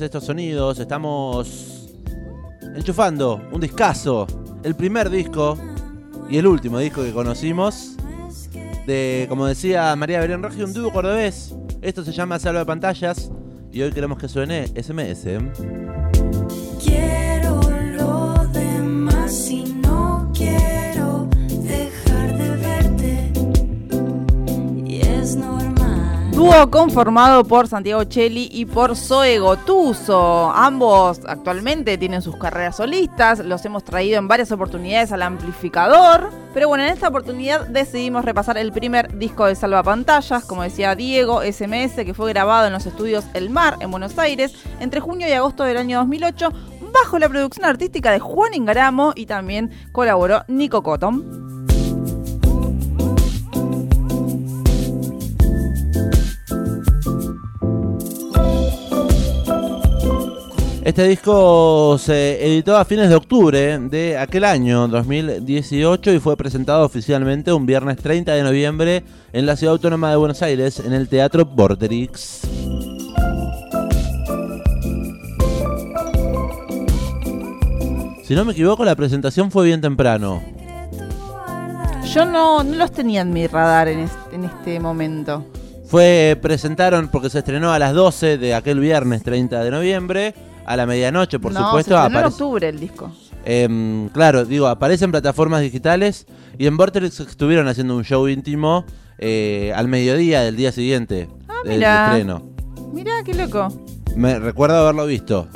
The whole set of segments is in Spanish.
estos sonidos, estamos enchufando un discazo. El primer disco y el último disco que conocimos de, como decía María Belén Rogi, un dúo cordobés. Esto se llama Salva de Pantallas y hoy queremos que suene SMS. Dúo conformado por Santiago Cheli y por Zoe Gotuso. Ambos actualmente tienen sus carreras solistas, los hemos traído en varias oportunidades al amplificador. Pero bueno, en esta oportunidad decidimos repasar el primer disco de Salva Pantallas, como decía Diego, SMS, que fue grabado en los estudios El Mar, en Buenos Aires, entre junio y agosto del año 2008, bajo la producción artística de Juan Ingaramo y también colaboró Nico Cotton. Este disco se editó a fines de octubre de aquel año, 2018, y fue presentado oficialmente un viernes 30 de noviembre en la Ciudad Autónoma de Buenos Aires, en el Teatro Borderix. Si no me equivoco, la presentación fue bien temprano. Yo no, no los tenía en mi radar en, es- en este momento. Fue, presentaron, porque se estrenó a las 12 de aquel viernes 30 de noviembre, a la medianoche, por no, supuesto. se en octubre el disco. Em, claro, digo, aparece en plataformas digitales y en Vortex estuvieron haciendo un show íntimo eh, al mediodía del día siguiente del mira. estreno. Mirá, qué loco. Me recuerdo haberlo visto.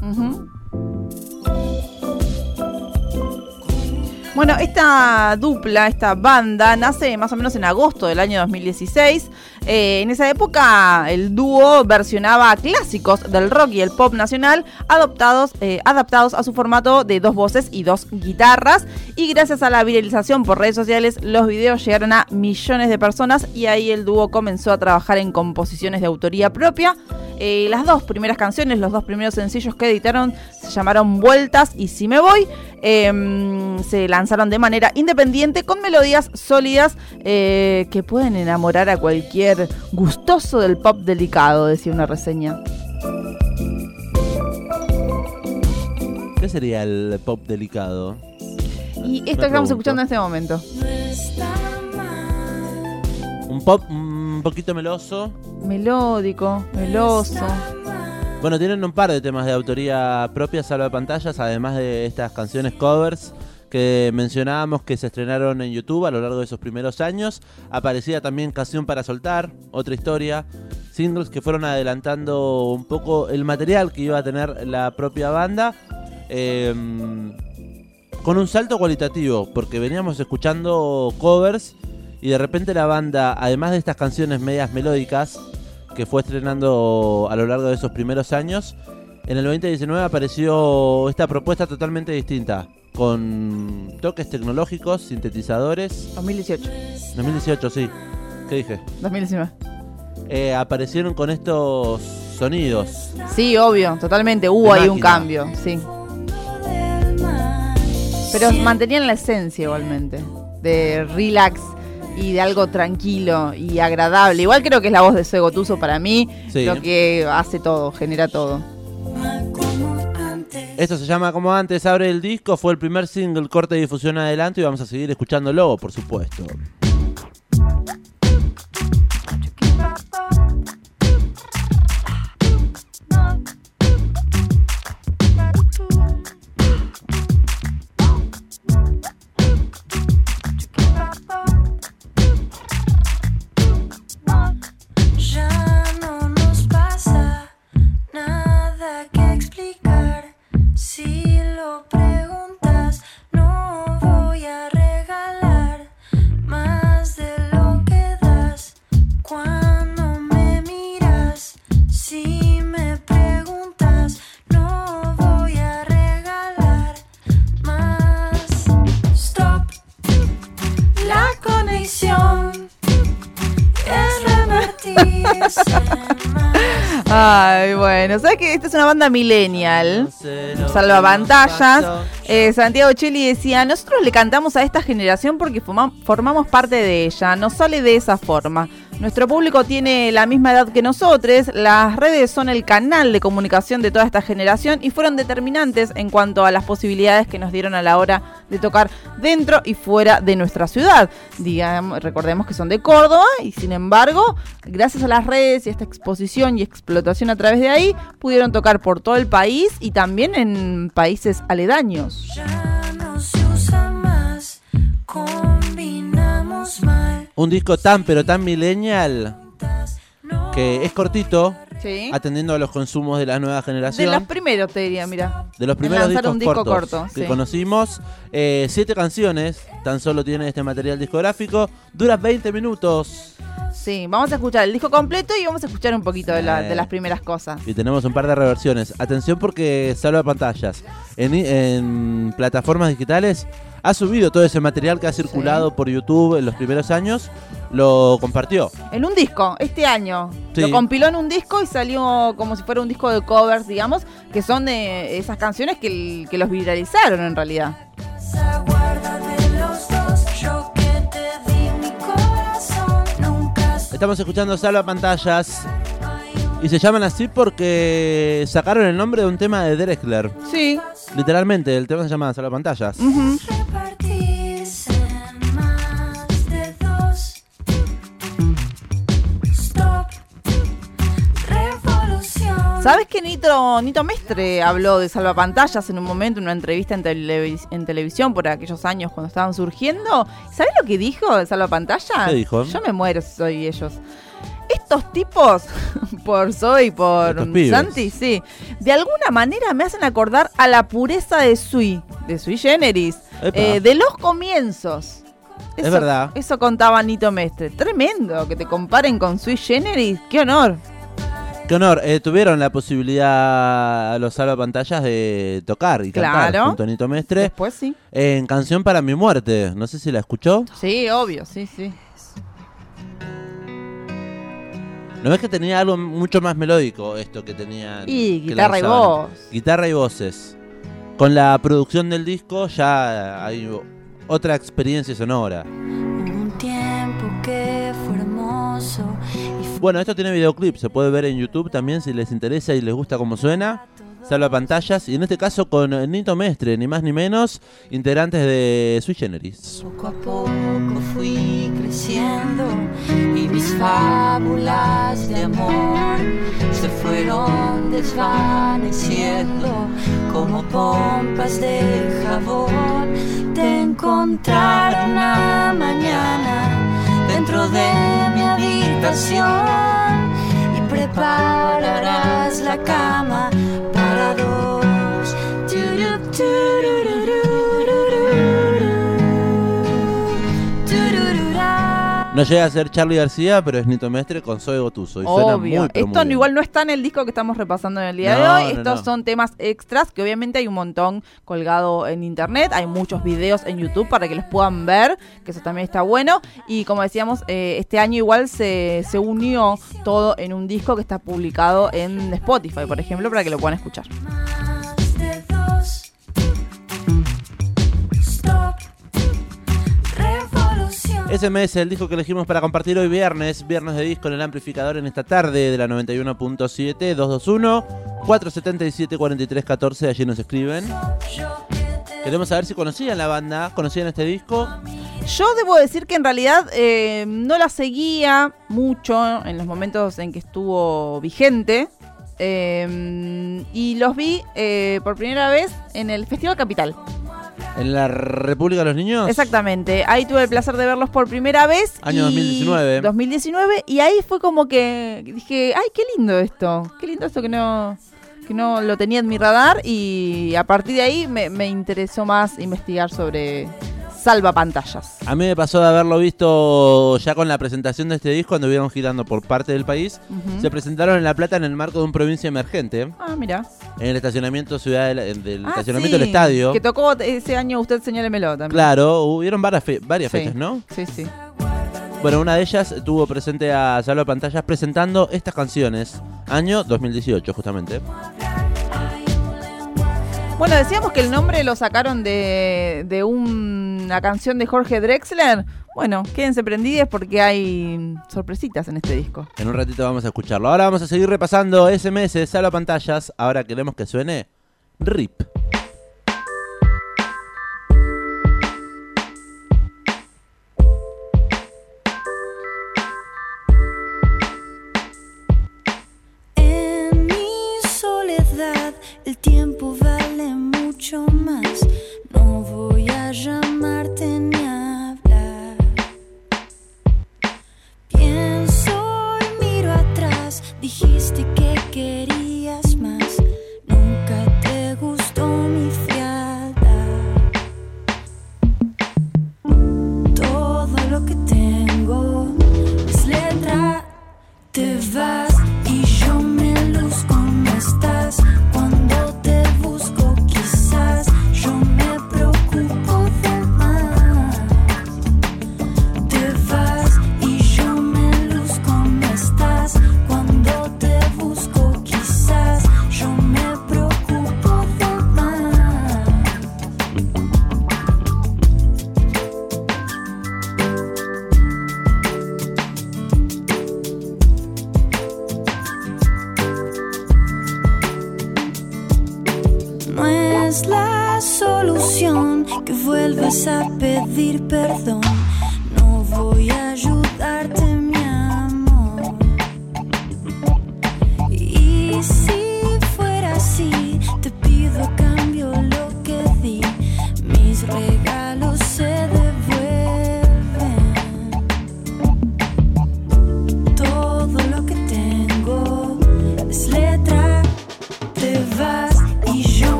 Bueno, esta dupla, esta banda, nace más o menos en agosto del año 2016. Eh, en esa época el dúo versionaba clásicos del rock y el pop nacional adoptados, eh, adaptados a su formato de dos voces y dos guitarras. Y gracias a la viralización por redes sociales, los videos llegaron a millones de personas y ahí el dúo comenzó a trabajar en composiciones de autoría propia. Eh, las dos primeras canciones, los dos primeros sencillos que editaron se llamaron Vueltas y Si Me Voy. Em, se lanzaron de manera independiente con melodías sólidas que pueden enamorar a cualquier gustoso del pop delicado, decía una reseña. ¿Qué sería el pop delicado? Y esto que estamos escuchando en este momento. Un pop un poquito meloso. Melódico, meloso. Bueno, tienen un par de temas de autoría propia, salva pantallas, además de estas canciones covers que mencionábamos que se estrenaron en YouTube a lo largo de esos primeros años. Aparecía también Canción para Soltar, otra historia, singles que fueron adelantando un poco el material que iba a tener la propia banda. eh, con un salto cualitativo, porque veníamos escuchando covers y de repente la banda, además de estas canciones medias melódicas, que fue estrenando a lo largo de esos primeros años, en el 2019 apareció esta propuesta totalmente distinta, con toques tecnológicos, sintetizadores. 2018, 2018, sí. ¿Qué dije? 2019. Eh, aparecieron con estos sonidos. Sí, obvio, totalmente. Hubo ahí un cambio, sí. Pero mantenían la esencia igualmente. De relax y de algo tranquilo y agradable. Igual creo que es la voz de Sego Tuso para mí. Sí. Lo que hace todo, genera todo. Esto se llama como antes, abre el disco, fue el primer single, corte de difusión adelante y vamos a seguir escuchándolo, por supuesto. Bueno, ¿sabes que esta es una banda millennial? Salva pantallas. Eh, Santiago Cheli decía, nosotros le cantamos a esta generación porque forma- formamos parte de ella, nos sale de esa forma. Nuestro público tiene la misma edad que nosotros, las redes son el canal de comunicación de toda esta generación y fueron determinantes en cuanto a las posibilidades que nos dieron a la hora de tocar dentro y fuera de nuestra ciudad. Digamos, recordemos que son de Córdoba y sin embargo, gracias a las redes y a esta exposición y explotación a través de ahí, pudieron tocar por todo el país y también en países aledaños. Ya no se usa más, combinamos mal. Un disco tan pero tan millennial que es cortito, Sí. atendiendo a los consumos de la nueva De generación. los primeros, te diría, mira. de los primeros discos un disco cortos corto, que sí. conocimos. Eh, siete canciones, tan solo tiene este material discográfico. Dura 20 minutos. Sí, vamos a escuchar el disco completo y vamos a escuchar un poquito de, la- de las primeras cosas. Y tenemos un par de reversiones. Atención porque salva pantallas. En, en plataformas digitales ha subido todo ese material que ha circulado por YouTube en los primeros años. Lo compartió. En un disco, este año. Sí. Lo compiló en un disco y salió como si fuera un disco de covers, digamos, que son de esas canciones que, que los viralizaron en realidad. se Estamos escuchando Salva Pantallas. Y se llaman así porque sacaron el nombre de un tema de Drexler. Sí. Literalmente, el tema se llama Salva Pantallas. repartirse ¿Sabes que Nito, Nito Mestre habló de salvapantallas en un momento, en una entrevista en, televis- en televisión por aquellos años cuando estaban surgiendo? ¿Sabes lo que dijo de salvapantallas? ¿Qué dijo? Yo me muero si soy ellos. Estos tipos, por Zoe y por. Santi, sí, de alguna manera me hacen acordar a la pureza de Sui, de Sui Generis, eh, de los comienzos. Es verdad. Eso contaba Nito Mestre. Tremendo que te comparen con Sui Generis. ¡Qué honor! Qué honor. Eh, tuvieron la posibilidad los Salva Pantallas de tocar y cantar Claro. junto a Nito Mestre Después sí. en Canción para mi muerte. No sé si la escuchó. Sí, obvio, sí, sí. ¿No ves que tenía algo mucho más melódico esto que tenía? Y guitarra y voz. Guitarra y voces. Con la producción del disco ya hay otra experiencia sonora. Un tiempo que fue hermoso Bueno, esto tiene videoclip, se puede ver en YouTube también si les interesa y les gusta cómo suena. Salva pantallas y en este caso con eh, Nito Mestre, ni más ni menos, integrantes de Sui Generis. Poco a poco fui creciendo y mis fábulas de amor se fueron desvaneciendo como pompas de jabón. Te encontraré una mañana dentro de mi habitación y prepararás llega a ser Charlie García, pero es Nito Mestre con Zoe Gotuso. Y suena Obvio. muy, pero Esto muy igual no está en el disco que estamos repasando en el día de hoy. no, Estos no. son temas extras que obviamente hay un montón colgado en internet. Hay muchos videos en YouTube para que los puedan ver, que eso también está bueno. Y como decíamos, eh, este año igual se, se unió todo en un disco que está publicado en Spotify, por ejemplo, para que lo puedan escuchar. SMS, el disco que elegimos para compartir hoy viernes, viernes de disco en el amplificador en esta tarde de la 91.7, 221 477 4314, allí nos escriben. Queremos saber si conocían la banda, conocían este disco. Yo debo decir que en realidad eh, no la seguía mucho en los momentos en que estuvo vigente. eh, y los vi eh, por primera vez en el Festival Capital. En la República de los Niños. Exactamente. Ahí tuve el placer de verlos por primera vez. Año y- 2019. 2019. Y ahí fue como que dije, ay, qué lindo esto. Qué lindo esto que no, que no lo tenía en mi radar. Y a partir de ahí me, me interesó más investigar sobre salva pantallas. A mí me pasó de haberlo visto ya con la presentación de este disco, cuando vieron girando por parte del país. Se presentaron en La Plata en el marco de un provincia emergente, Ah, mira. En el estacionamiento ciudad del, del Ah, estacionamiento sí, del estadio. Que tocó ese año, usted señálemelo también. Claro, hubieron varias, fe- varias Sí. fechas, ¿no? Sí, sí. Bueno, una de ellas tuvo presente a Salva Pantallas presentando estas canciones, año 2018 justamente. Bueno, decíamos que el nombre lo sacaron de, de una canción de Jorge Drexler. Bueno, quédense prendidos porque hay sorpresitas en este disco. En un ratito vamos a escucharlo. Ahora vamos a seguir repasando SMS, Salva Pantallas. Ahora queremos que suene RIP.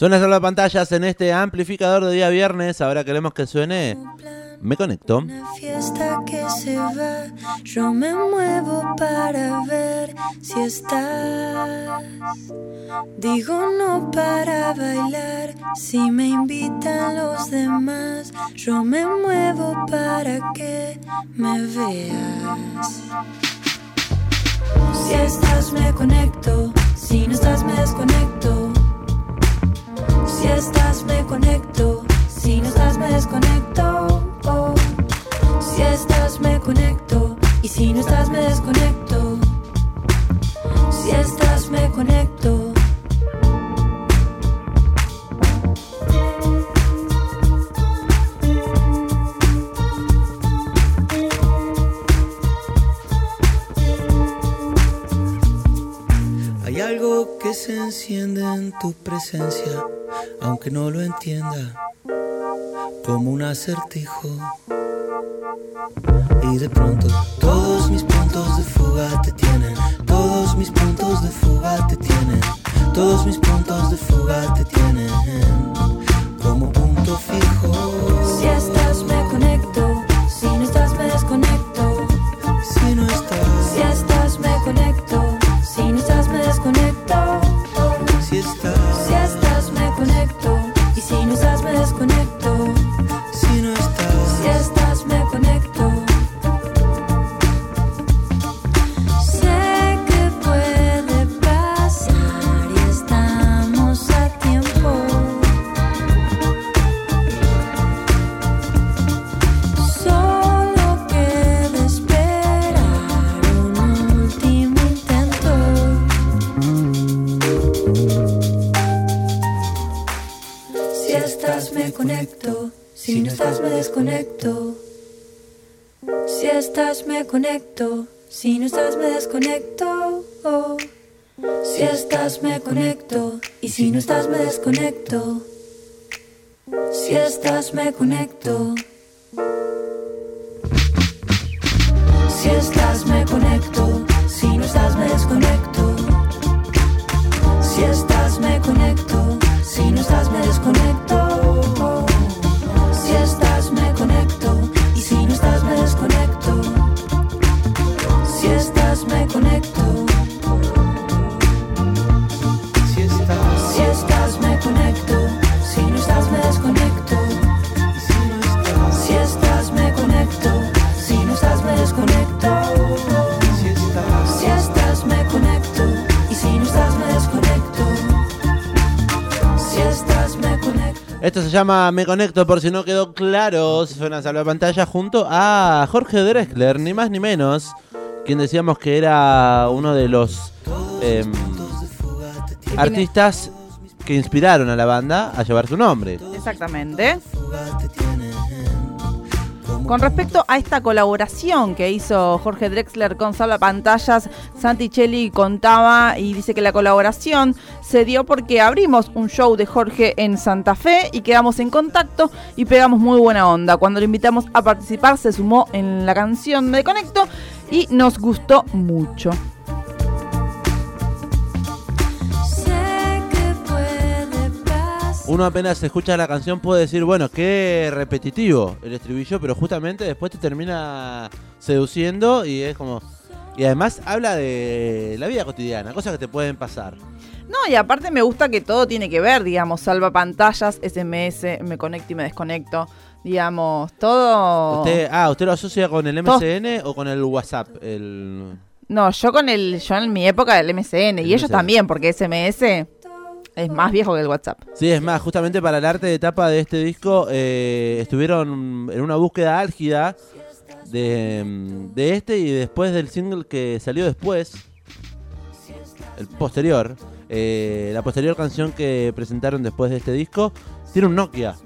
Suena Salva Pantallas en este amplificador de día viernes. Ahora queremos que suene Me Conecto. Una fiesta que se va, yo me muevo para ver si estás. Digo no para bailar, si me invitan los demás, yo me muevo para que me veas. Si estás me conecto, si no estás me desconecto. Si estás me conecto, si no estás me desconecto. Si estás me conecto y si no estás me desconecto. Si estás me conecto. Se enciende en tu presencia, aunque no lo entienda, como un acertijo. Y de pronto todos mis puntos de fuga te tienen, todos mis puntos de fuga te tienen, todos mis puntos de fuga te tienen, como punto fijo. Si estás Si estás, me conecto. Si no estás, me desconecto. Si estás, me conecto. Y si no estás, me desconecto. Si estás, me conecto. Si estás, me conecto. Si no estás, me desconecto. Si estás, me conecto. Si no estás, me desconecto. Desconecto. si estás, Si estás, me conecto. Y si no estás, me desconecto. Si estás, me conecto. Esto se llama Me Conecto, por si no quedó claro. Suena salva pantalla junto a Jorge Drexler, ni más ni menos. Quien decíamos que era uno de los em, artistas que inspiraron a la banda a llevar su nombre. Exactamente. Con respecto a esta colaboración que hizo Jorge Drexler con Salva Pantallas, Santicelli contaba y dice que la colaboración se dio porque abrimos un show de Jorge en Santa Fe y quedamos en contacto y pegamos muy buena onda. Cuando lo invitamos a participar se sumó en la canción Me Conecto y nos gustó mucho. Uno apenas escucha la canción puede decir, bueno, qué repetitivo el estribillo, pero justamente después te termina seduciendo y es como... Y además habla de la vida cotidiana, cosas que te pueden pasar. No, y aparte me gusta que todo tiene que ver, digamos, salva pantallas, SMS, me conecto y me desconecto, digamos, todo... Usted, ah, ¿usted lo asocia con el MCN o con el WhatsApp? El... No, yo con el, yo en mi época del MCN, y ellos también, porque SMS es más viejo que el WhatsApp. Sí, es más, justamente para el arte de tapa de este disco eh, estuvieron en una búsqueda álgida de, de este y después del single que salió después, el posterior, eh, la posterior canción que presentaron después de este disco, tiene un Nokia,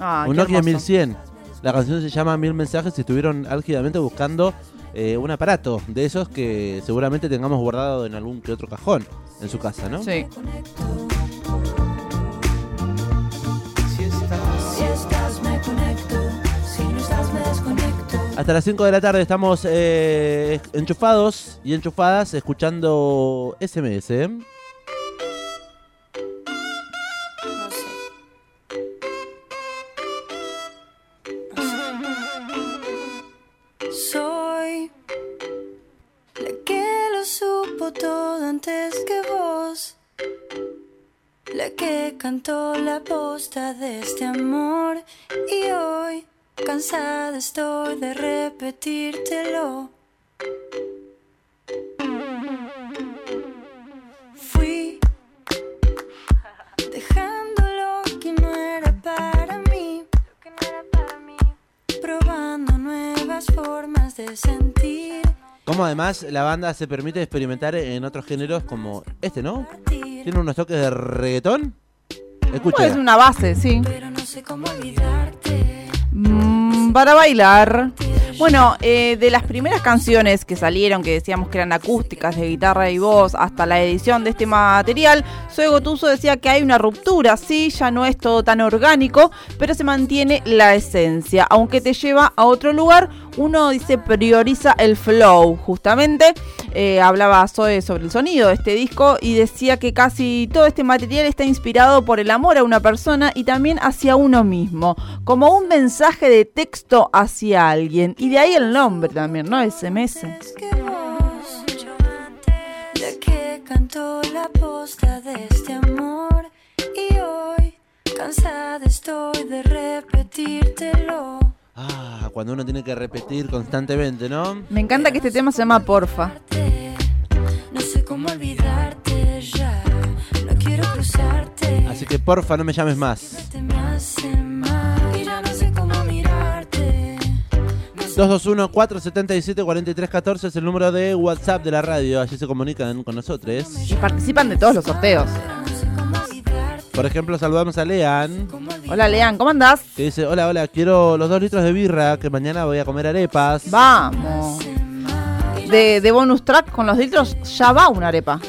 Ah, un Nokia hermoso. 1100. La canción se llama Mil Mensajes y estuvieron álgidamente buscando eh, un aparato de esos que seguramente tengamos guardado en algún que otro cajón en su casa, ¿no? Sí. Hasta las 5 de la tarde estamos eh, enchufados y enchufadas escuchando SMS. ¿eh? Soy la que lo supo todo antes que vos. La que cantó la posta de este amor. Y hoy, cansada estoy de repetírtelo. Fui dejando lo que no era para mí, probando nuevas formas de sentir. Como además la banda se permite experimentar en otros géneros como este, ¿no? Tiene unos toques de reggaetón. Escucha. Pues una base, sí. Pero no sé cómo olvidarte. Para bailar. Bueno, eh, de las primeras canciones que salieron, que decíamos que eran acústicas de guitarra y voz, hasta la edición de este material, Zoe Gotuso decía que hay una ruptura, sí, ya no es todo tan orgánico, pero se mantiene la esencia. Aunque te lleva a otro lugar, uno dice prioriza el flow, justamente. Eh, hablaba sobre el sonido de este disco y decía que casi todo este material está inspirado por el amor a una persona y también hacia uno mismo, como un mensaje de texto hacia alguien. Y de ahí el nombre también, ¿no? SMS. Cantó la posta de este amor. Y hoy, cansada estoy de repetírtelo. Ah, cuando uno tiene que repetir constantemente, ¿no? Me encanta que este tema se llama Porfa. No sé cómo olvidarte ya. No quiero cruzarte. Así que porfa no me llames más. Te me hace mal. Y ya no sé cómo mirarte. 221-477-4314 es el número de WhatsApp de la radio. Allí se comunican con nosotros. Y participan de todos los sorteos. Por ejemplo, saludamos a Lean. Hola, Lean, ¿cómo andás? que dice, hola, hola, quiero los dos litros de birra, que mañana voy a comer arepas. Vamos. De, de bonus track con los litros ya va una arepa.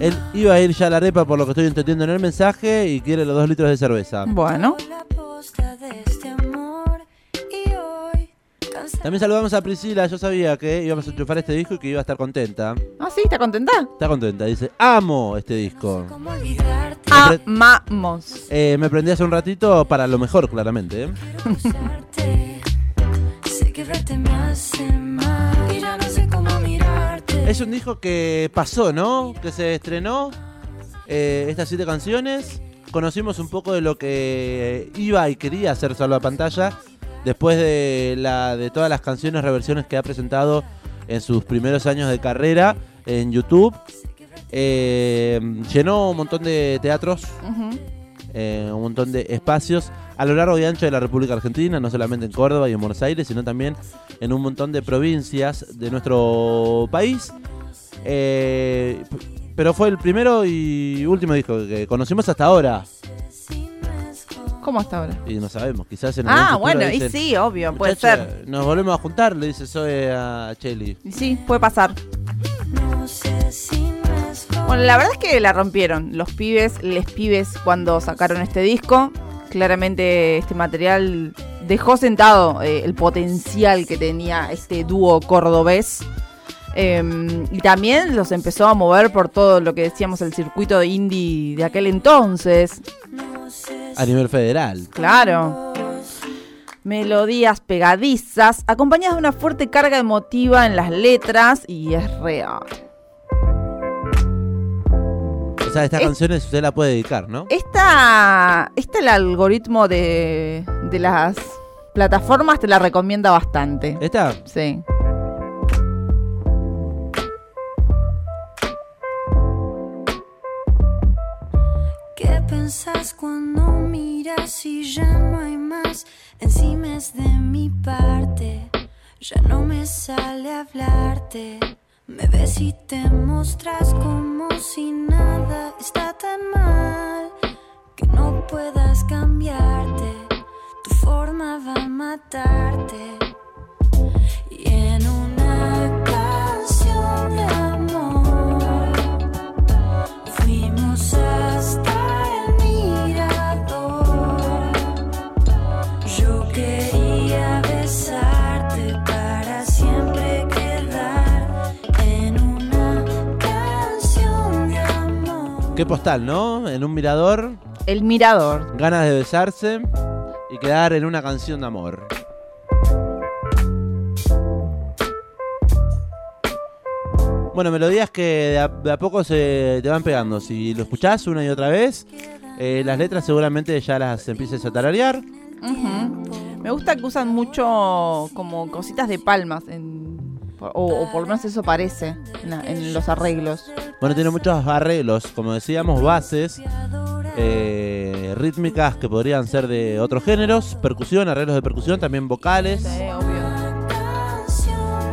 Él iba a ir ya a la arepa por lo que estoy entendiendo en el mensaje y quiere los dos litros de cerveza. Bueno, También saludamos a Priscila, yo sabía que íbamos a enchufar este disco y que iba a estar contenta. ¿ah, sí? ¿Está contenta? Está contenta, dice, amo este disco. Amamos. Eh, me prendí hace un ratito para lo mejor, claramente. ¿eh? Usarte. Sé que verte me hace mal. Y ya no sé cómo mirarte. Es un disco que pasó, ¿no? Que se estrenó eh, estas siete canciones. Conocimos un poco de lo que iba y quería hacer Salva Pantalla después de, la, de todas las canciones, reversiones que ha presentado en sus primeros años de carrera en YouTube. Eh, llenó un montón de teatros, eh, un montón de espacios a lo largo y ancho de la República Argentina, no solamente en Córdoba y en Buenos Aires, sino también en un montón de provincias de nuestro país. Eh, pero fue el primero y último disco que conocimos hasta ahora. ¿Cómo está ahora? Y no sabemos, quizás en Ah, bueno, y sí, obvio, puede "Muchacha, ser. Nos volvemos a juntar, le dice Zoe a Chelly. Sí, puede pasar. Bueno, la verdad es que la rompieron los pibes, les pibes cuando sacaron este disco. Claramente este material dejó sentado eh, el potencial que tenía este dúo cordobés. Eh, y también los empezó a mover por todo lo que decíamos el circuito de indie de aquel entonces. A nivel federal. Claro. Melodías pegadizas, acompañadas de una fuerte carga emotiva en las letras y es real. O sea, estas Es- canciones usted la puede dedicar, ¿no? Esta, esta el algoritmo de, de las plataformas te la recomienda bastante. ¿Esta? Sí. ¿Qué pensás cuando miras y ya no hay más? Encima es de mi parte, ya no me sale hablarte. Me ves y te mostras como si nada está tan mal que no puedas cambiarte. Tu forma va a matarte. Qué postal, ¿no? En un mirador, El mirador. ganas de besarse y quedar en una canción de amor. Bueno, melodías que de a, de a poco se te van pegando. Si lo escuchás una y otra vez, eh, las letras seguramente ya las empieces a tararear. Me gusta que usan mucho como cositas de palmas. en- o, o por lo menos eso parece en, los arreglos. Bueno, tiene muchos arreglos, como decíamos, bases, eh, rítmicas que podrían ser de otros géneros, percusión, arreglos de percusión, también vocales. Sí, obvio.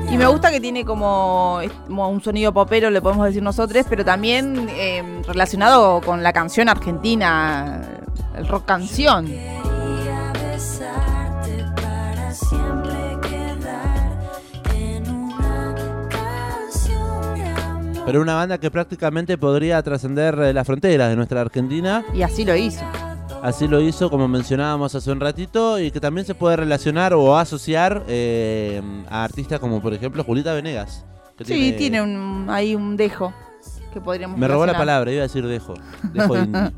Y me gusta que tiene como un sonido popero, le podemos decir nosotros, pero también eh, relacionado con la canción argentina, el rock canción. Pero una banda que prácticamente podría trascender eh, las fronteras de nuestra Argentina. Y así lo hizo. Así lo hizo, como mencionábamos hace un ratito, y que también se puede relacionar o asociar eh, a artistas como, por ejemplo, Julita Venegas. que Sí, tiene un, ahí un dejo que podríamos Me robó la palabra, iba a decir dejo. Dejo indie.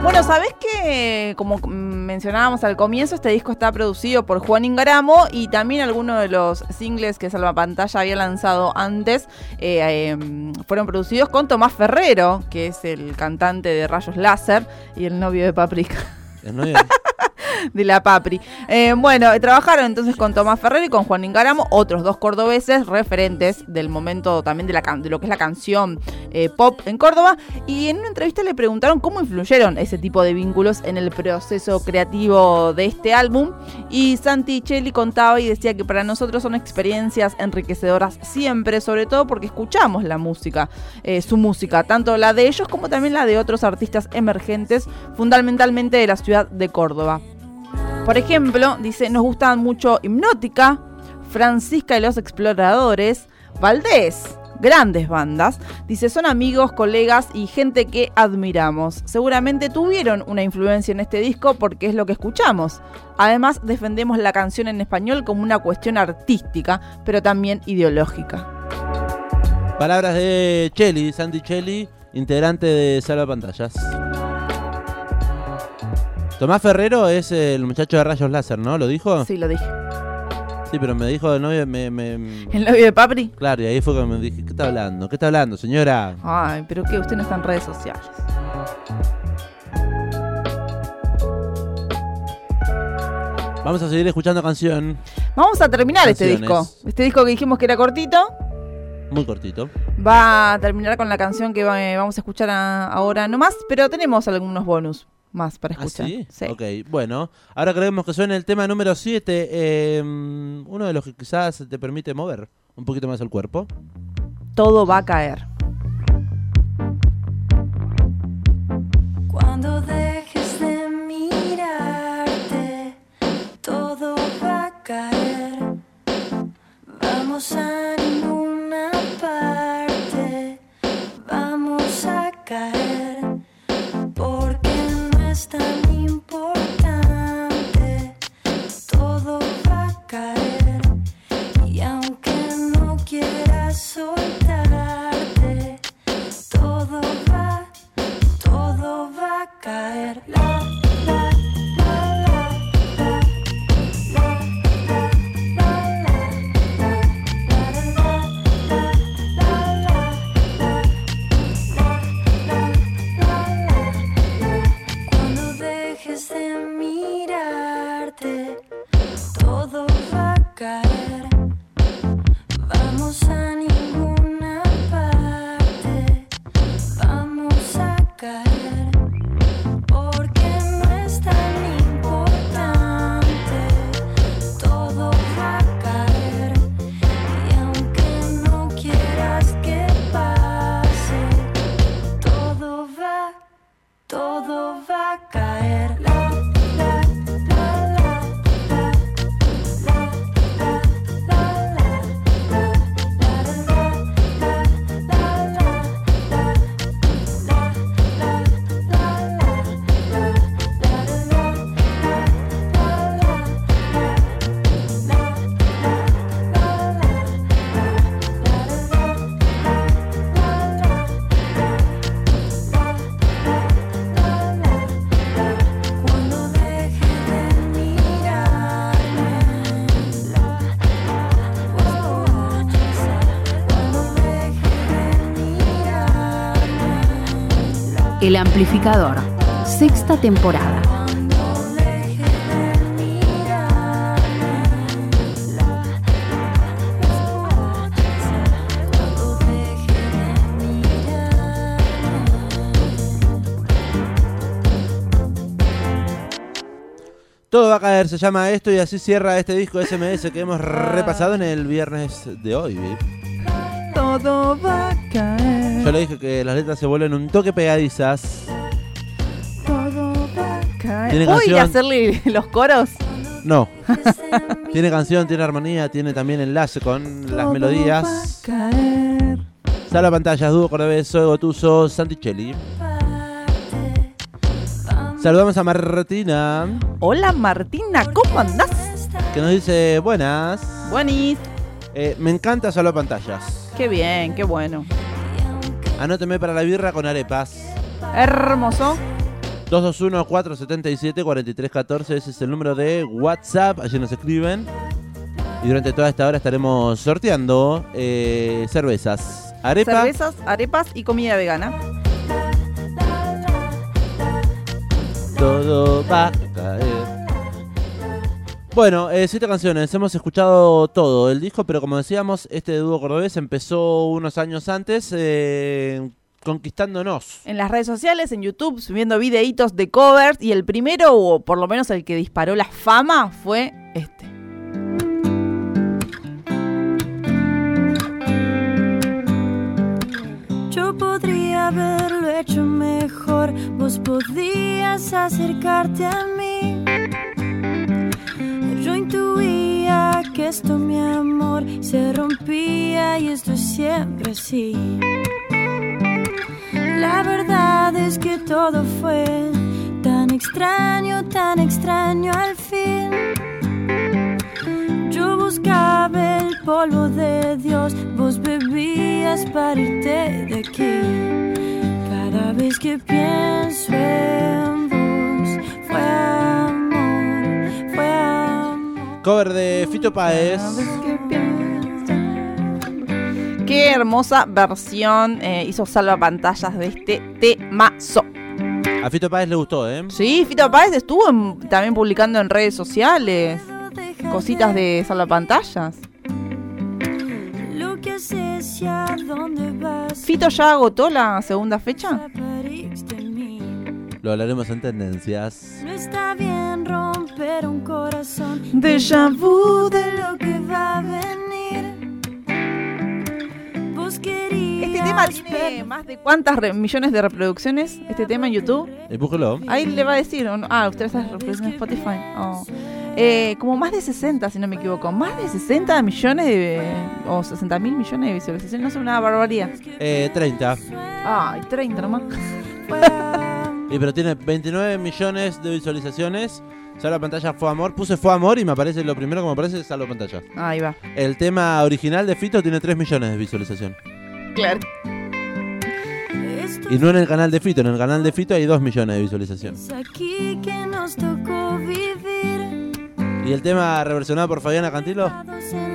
Bueno, ¿sabés que Como mm, mencionábamos al comienzo, este disco está producido por Juan Ingaramo y también algunos de los singles que Salvapantalla había lanzado antes eh, eh, fueron producidos con Tomás Ferrero, que es el cantante de Rayos Láser y el novio de Paprika. ¿El novio? De la Papri. Eh, bueno, trabajaron entonces con Tomás Ferrer y con Juan Ingaramo, otros dos cordobeses referentes del momento también de, la de lo que es la canción eh, pop en Córdoba. Y en una entrevista le preguntaron cómo influyeron ese tipo de vínculos en el proceso creativo de este álbum. Y Santi Cheli contaba y decía que para nosotros son experiencias enriquecedoras siempre, sobre todo porque escuchamos la música, eh, su música, tanto la de ellos como también la de otros artistas emergentes, fundamentalmente de la ciudad de Córdoba. Por ejemplo, dice, nos gustan mucho Hipnótica, Francisca y los Exploradores, Valdés, grandes bandas. Dice, son amigos, colegas y gente que admiramos. Seguramente tuvieron una influencia en este disco porque es lo que escuchamos. Además, defendemos la canción en español como una cuestión artística, pero también ideológica. Palabras de Cheli, Santi Cheli, integrante de Salva Pantallas. Tomás Ferrero es el muchacho de rayos láser, ¿no? ¿Lo dijo? Sí, lo dije. Sí, pero me dijo de novio, me, me- ¿El novio de Papri? Claro, y ahí fue cuando me dije, ¿qué está hablando? ¿Qué está hablando, señora? Ay, pero que usted no está en redes sociales. Vamos a seguir escuchando canción, Vamos a terminar este disco. Este disco que dijimos que era cortito. muy cortito. Va a terminar con la canción que eh, vamos a escuchar a- ahora nomás, pero tenemos algunos bonus más para ¿Ah, escuchar. sí? Ok, bueno. Ahora queremos que suene el tema número 7, uno de los que quizás te permite mover un poquito más el cuerpo. Todo va a caer. Cuando dejes El amplificador. Sexta temporada. Todo va a caer, se llama esto y así cierra este disco SMS que hemos repasado en el viernes de hoy. ¿vi? Todo va a caer. Yo le dije que las letras se vuelven un toque pegadizas. Todo va a caer. Tiene Uy, canción. hacerle los coros. No, tiene canción, tiene armonía, tiene también enlace con las melodías. Caer. Sala pantallas, dúo cordobés, soy Gotuso, Santicelli. Saludamos a Martina, Hola Martina, ¿cómo andás? que nos dice buenas. Buenis. Eh, me encanta Sala pantallas. Qué bien, qué bueno. Anóteme para la birra con arepas. Hermoso. 221-477-4314, ese es el número de WhatsApp, allí nos escriben. Y durante toda esta hora estaremos sorteando eh, cervezas. Arepa, Cervezas, arepas y comida vegana. todo va a caer. Bueno, eh, siete canciones, hemos escuchado todo el disco, pero como decíamos, este dúo cordobés empezó unos años antes eh, conquistándonos. En las redes sociales, en YouTube, subiendo videitos de covers y el primero, o por lo menos el que disparó la fama, fue este. Yo podría haberlo hecho mejor, vos podías acercarte a mí. Yo intuía que esto, mi amor, se rompía y esto es siempre así. La verdad es que todo fue tan extraño, tan extraño al fin. Yo buscaba el polvo de Dios, vos bebías para irte de aquí. Cada vez que pienso en vos, fue. Cover de Fito Páez. Qué hermosa versión eh, hizo Salva Pantallas de este temazo. A Fito Páez le gustó, ¿eh? Sí, Fito Páez estuvo en- también publicando en redes sociales cositas de Salva Pantallas. Lo que haces y a dónde vas. ¿Fito ya agotó la segunda fecha? Lo hablaremos en tendencias. No está bien romper un corazón. Déjà vu de lo que va a venir. Vos querías Este tema tiene más de cuántas re- millones de reproducciones, este tema en YouTube. Eh, búsquelo. Ahí le va a decir, ¿o no? ah, usted está reproduciendo en Spotify. Oh. Eh, como más de 60, si no me equivoco. Más de 60 millones de, o 60 mil millones de visualizaciones. No es una barbaridad. Eh, 30. Ay, 30 nomás. Y pero tiene 29 millones de visualizaciones. Salva Pantalla fue amor. Puse fue amor y me aparece lo primero que me aparece es Salva Pantalla. Ahí va. El tema original de Fito tiene 3 millones de visualización. Claro. Y no en el canal de Fito, en el canal de Fito hay 2 millones de visualización. es aquí que nos tocó vivir. Y el tema reversionado por Fabiana Cantilo,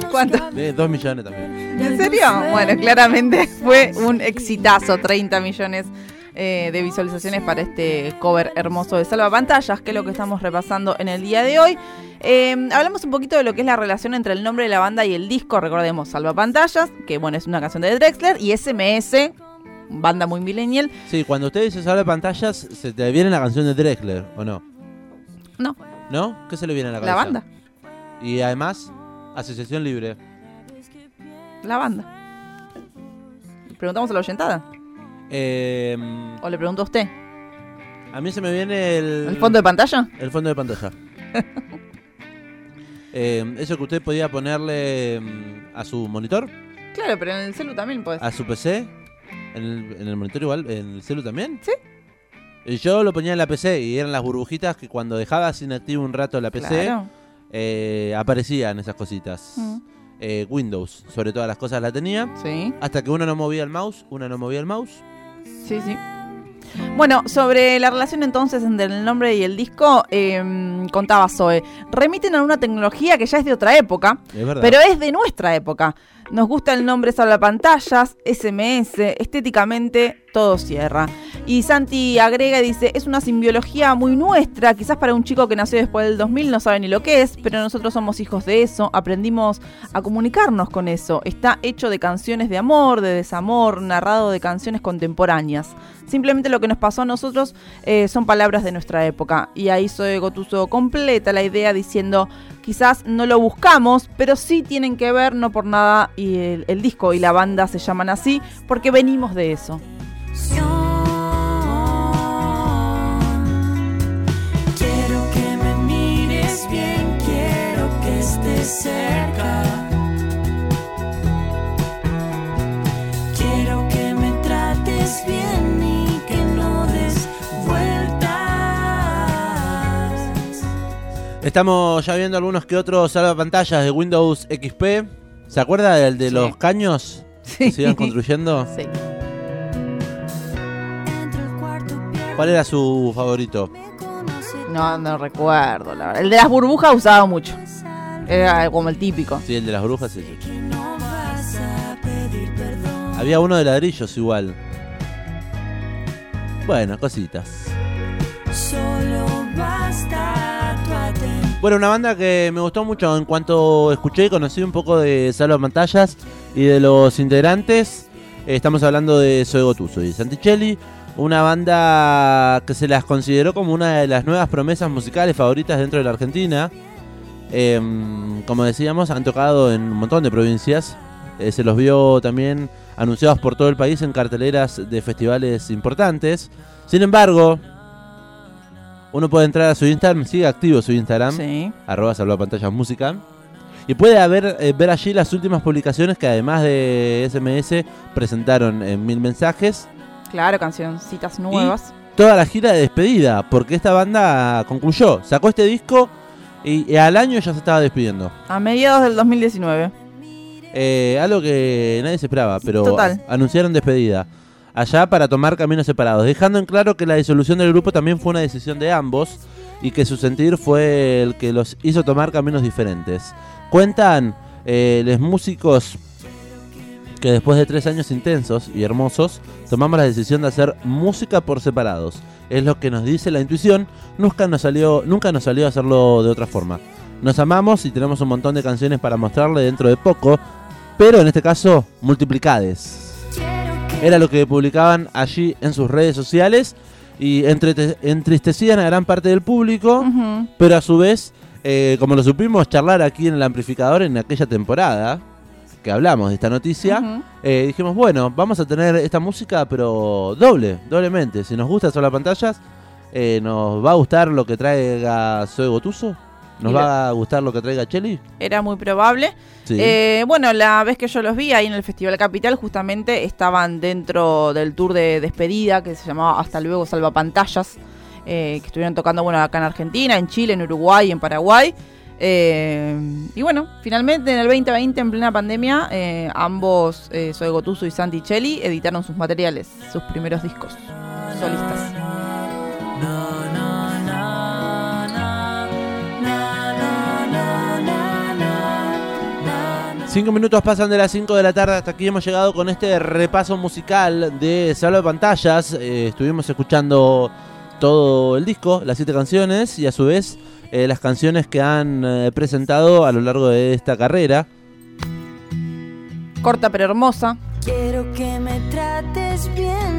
¿Cuánto? eh, 2 millones también. ¿En serio? Bueno, claramente fue un exitazo, 30 millones eh, de visualizaciones para este cover hermoso de Salva Pantallas, que es lo que estamos repasando en el día de hoy. Eh, hablamos un poquito de lo que es la relación entre el nombre de la banda y el disco, recordemos Salva Pantallas, que bueno, es una canción de Drexler, y SMS, banda muy millennial. Sí, cuando usted dice Salva Pantallas, se te viene la canción de Drexler, ¿o no? No, ¿No? ¿Qué se le viene a la cabeza? la banda, Y además, Asociación Libre. la banda. ¿Preguntamos a la oyentada? Eh, ¿O le pregunto a usted? a mí se me viene el... ¿El fondo de pantalla? El fondo de pantalla. Eh, eso que usted podía ponerle mm, a su monitor, Claro, pero en el celu también puedes. a su PC, en el, en el monitor igual, en el celu también. Sí. Yo lo ponía en la PC y eran las burbujitas que cuando dejabas inactivo un rato la PC, Claro. eh, aparecían esas cositas. Mm. Eh, Windows, sobre todas las cosas la tenía. Sí. Hasta que uno no movía el mouse, una no movía el mouse. Sí, sí. Bueno, sobre la relación entonces entre el nombre y el disco, eh, contaba Zoe, remiten a una tecnología que ya es de otra época, Es pero es de nuestra época. Nos gusta el nombre pantallas, SMS, estéticamente todo cierra. Y Santi agrega y dice, es una simbiología muy nuestra, quizás para un chico que nació después del 2000 no sabe ni lo que es, pero nosotros somos hijos de eso, aprendimos a comunicarnos con eso. Está hecho de canciones de amor, de desamor, narrado de canciones contemporáneas. Simplemente lo que nos pasó a nosotros eh, son palabras de nuestra época. Y ahí Zoe Gotuso completa la idea diciendo, quizás no lo buscamos, pero sí tienen que ver, no por nada, y el, el disco y la banda se llaman así, porque venimos de eso. Quiero que me mires bien, quiero que estés cerca. Estamos ya viendo algunos que otros salvapantallas de Windows XP. ¿Se acuerda del de Sí. los caños que se iban construyendo? Sí. ¿Cuál era su favorito? No, no recuerdo, la verdad. El de las burbujas usaba mucho. Era como el típico. Sí, el de las brujas. sí, sí. Había uno de ladrillos igual. Bueno, cositas. Solo basta. Bueno, una banda que me gustó mucho en cuanto escuché y conocí un poco de Salva Pantallas y de los integrantes. eh, Estamos hablando de Zoe Gotuso y Santicelli, una banda que se las consideró como una de las nuevas promesas musicales favoritas dentro de la Argentina. Em, como decíamos, han tocado en un montón de provincias. Eh, se los vio también anunciados por todo el país en carteleras de festivales importantes. Sin embargo, uno puede entrar a su Instagram, sigue activo su Instagram, Sí. arroba salvapantallas música. Y puede haber, eh, ver allí las últimas publicaciones que además de SMS presentaron en mil mensajes. Claro, cancioncitas nuevas. Toda la gira de despedida, porque esta banda concluyó, sacó este disco y, y al año ya se estaba despidiendo. A mediados del 2019. Eh, algo que nadie se esperaba, pero Total. anunciaron despedida. Allá para tomar caminos separados, dejando en claro que la disolución del grupo también fue una decisión de ambos y que su sentir fue el que los hizo tomar caminos diferentes. Cuentan eh, los músicos que después de tres años intensos y hermosos, tomamos la decisión de hacer música por separados. Es lo que nos dice la intuición, nunca nos salió, nunca nos salió hacerlo de otra forma. Nos amamos y tenemos un montón de canciones para mostrarle dentro de poco, pero en este caso multiplicades. Era lo que publicaban allí en sus redes sociales y entristecían a gran parte del público, pero a su vez, eh, como lo supimos charlar aquí en el amplificador en aquella temporada que hablamos de esta noticia, eh, dijimos, bueno, vamos a tener esta música, pero doble, doblemente. Si nos gusta solo pantallas, eh, nos va a gustar lo que traiga Zoe Gotuso, nos va a gustar lo que traiga Cheli. Era muy probable. Sí. Eh, bueno, la vez que yo los vi ahí en el Festival Capital, justamente estaban dentro del tour de despedida que se llamaba Hasta luego Salvapantallas, eh, que estuvieron tocando bueno acá en Argentina, en Chile, en Uruguay, en Paraguay. Eh, y bueno, finalmente en el 2020, en plena pandemia, eh, ambos, eh, Zoe Gotuso y Santi Celli, editaron sus materiales, sus primeros discos solistas. Cinco minutos pasan de las 5 de la tarde, hasta aquí hemos llegado con este repaso musical de Salva de Pantallas. Eh, estuvimos escuchando todo el disco, las siete canciones, y a su vez eh, las canciones que han eh, presentado a lo largo de esta carrera. Corta pero hermosa. Quiero que me trates bien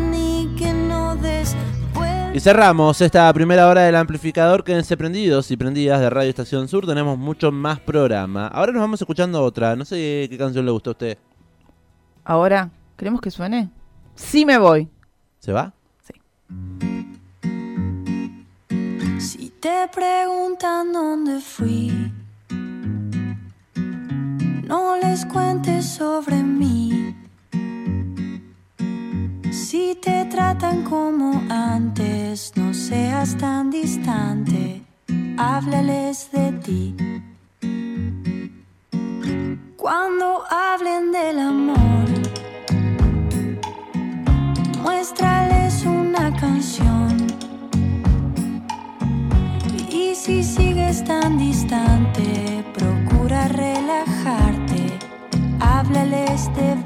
Y cerramos esta primera hora del amplificador. Quédense prendidos y prendidas de Radio Estación Sur. Tenemos mucho más programa. Ahora nos vamos escuchando otra. No sé qué canción le gustó a usted. Ahora, ¿queremos que suene? Sí me voy. ¿Se va? Si te preguntan dónde fui, no les cuentes sobre mí. Si te tratan como antes, no seas tan distante, háblales de ti. Cuando hablen del amor, muéstrales una canción. Y si sigues tan distante, procura relajarte, háblales de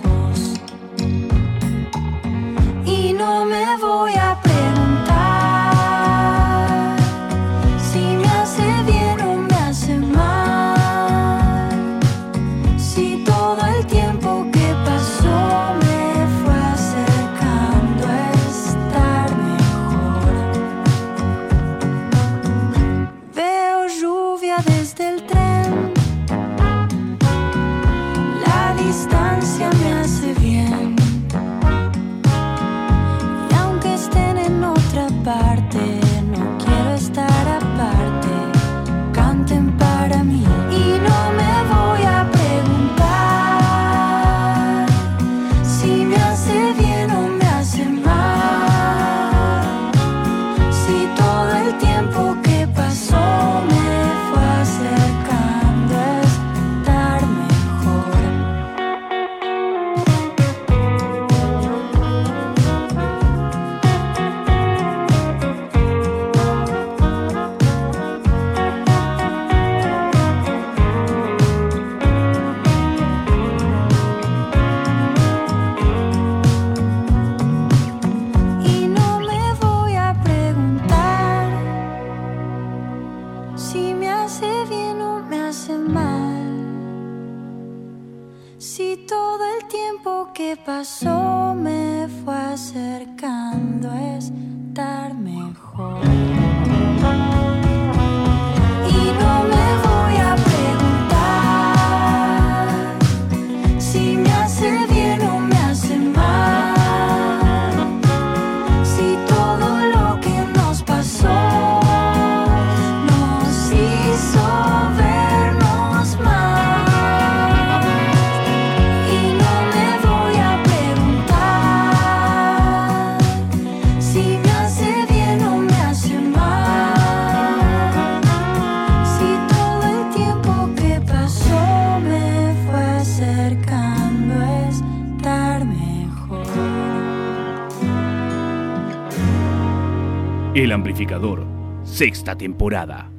amplificador, sexta temporada.